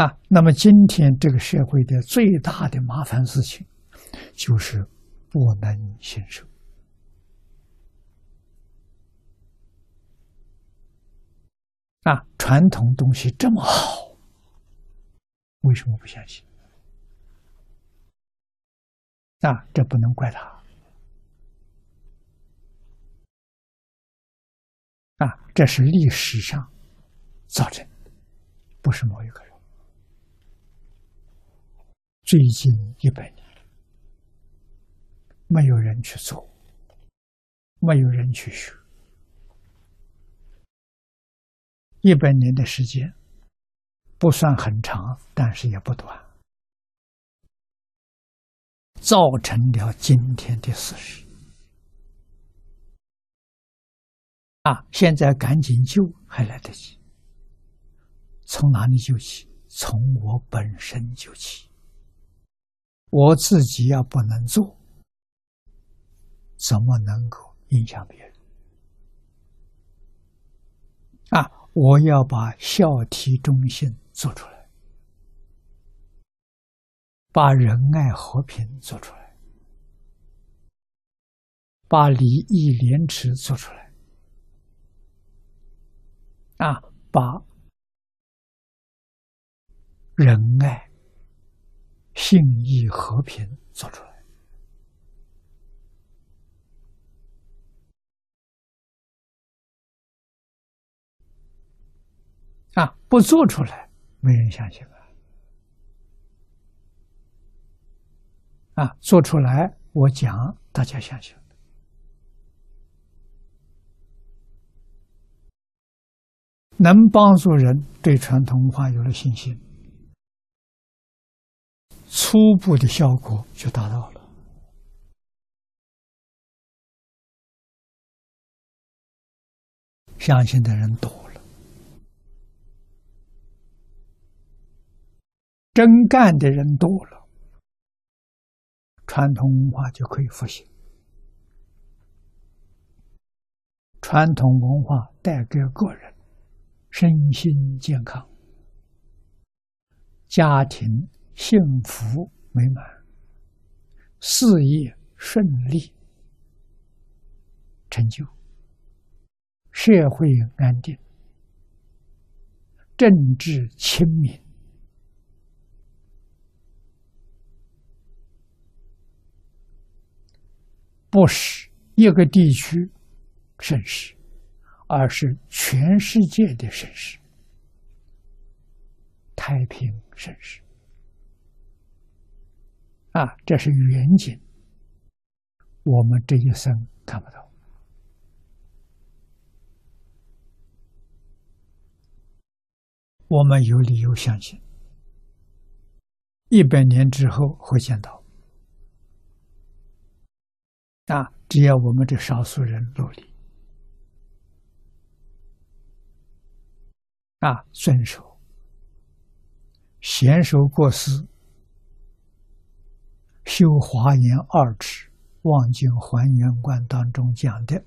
啊，那么今天这个社会的最大的麻烦事情，就是不能信受。啊，传统东西这么好，为什么不相信？啊，这不能怪他。啊，这是历史上造成的，不是某一个人。最近一百年，没有人去做，没有人去学。一百年的时间不算很长，但是也不短，造成了今天的事实。啊，现在赶紧救还来得及。从哪里救起？从我本身救起。我自己要不能做，怎么能够影响别人？啊，我要把孝悌忠信做出来，把仁爱和平做出来，把礼义廉耻做出来，啊，把仁爱。信义和平做出来啊！不做出来，没人相信啊！啊，做出来，我讲，大家相信能帮助人对传统文化有了信心。初步的效果就达到了，相信的人多了，真干的人多了，传统文化就可以复兴。传统文化带给个人身心健康，家庭。幸福美满，事业顺利，成就，社会安定，政治清明，不是一个地区盛世，而是全世界的盛世，太平盛世。啊，这是远景，我们这一生看不到。我们有理由相信，一百年之后会见到。啊，只要我们这少数人努力，啊，遵守，娴熟过失。修华严二尺望境还原观当中讲的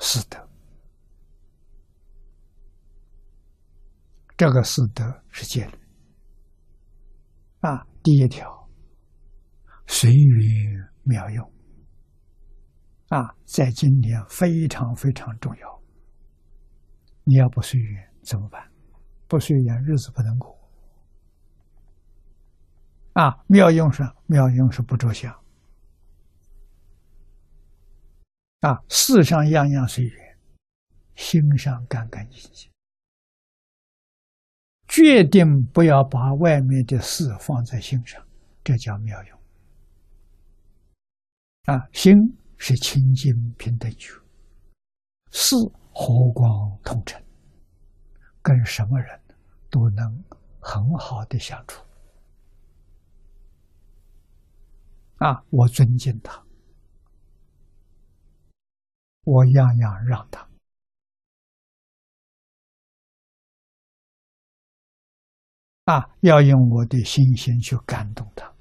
四德，这个四德是戒律啊。第一条，随缘妙用啊，在今天非常非常重要。你要不随缘怎么办？不随缘，日子不能过。啊，妙用是妙用是不着相，啊，世上样样随缘，心上干干净净，决定不要把外面的事放在心上，这叫妙用。啊，心是清净平等觉，事和光同尘，跟什么人都能很好的相处。啊，我尊敬他，我样样让他。啊，要用我的心心去感动他。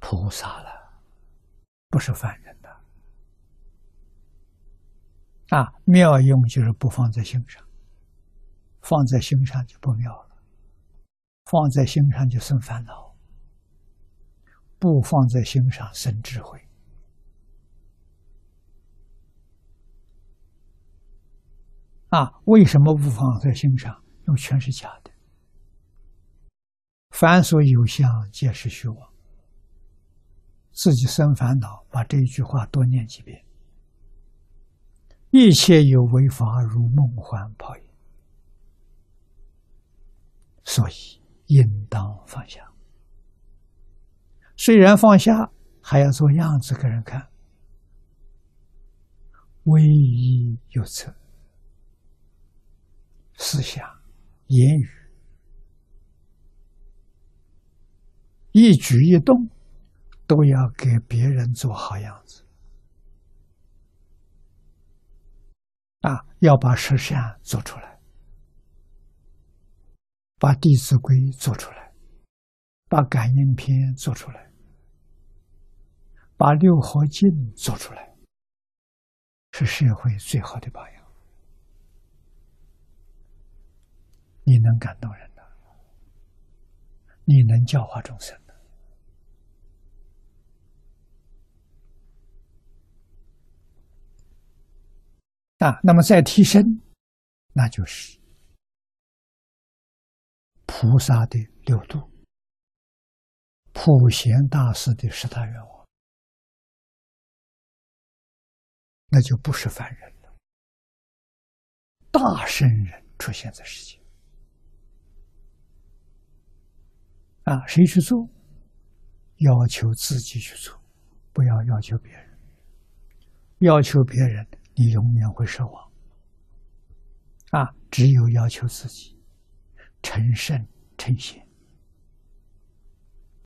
菩萨了，不是凡人的。啊，妙用就是不放在心上，放在心上就不妙了，放在心上就生烦恼，不放在心上生智慧。啊，为什么不放在心上？因为全是假的，凡所有相，皆是虚妄。自己生烦恼，把这一句话多念几遍。一切有为法，如梦幻泡影，所以应当放下。虽然放下，还要做样子给人看，唯一有则。思想、言语、一举一动，都要给别人做好样子。啊，要把十善做出来，把《弟子规》做出来，把《感应篇》做出来，把《六合经》做出来，是社会最好的榜样。你能感动人的，你能教化众生的啊！那么再提升，那就是菩萨的六度、普贤大师的十大愿望，那就不是凡人了，大圣人出现在世界。啊，谁去做？要求自己去做，不要要求别人。要求别人，你永远会失望。啊，只有要求自己，成圣成贤。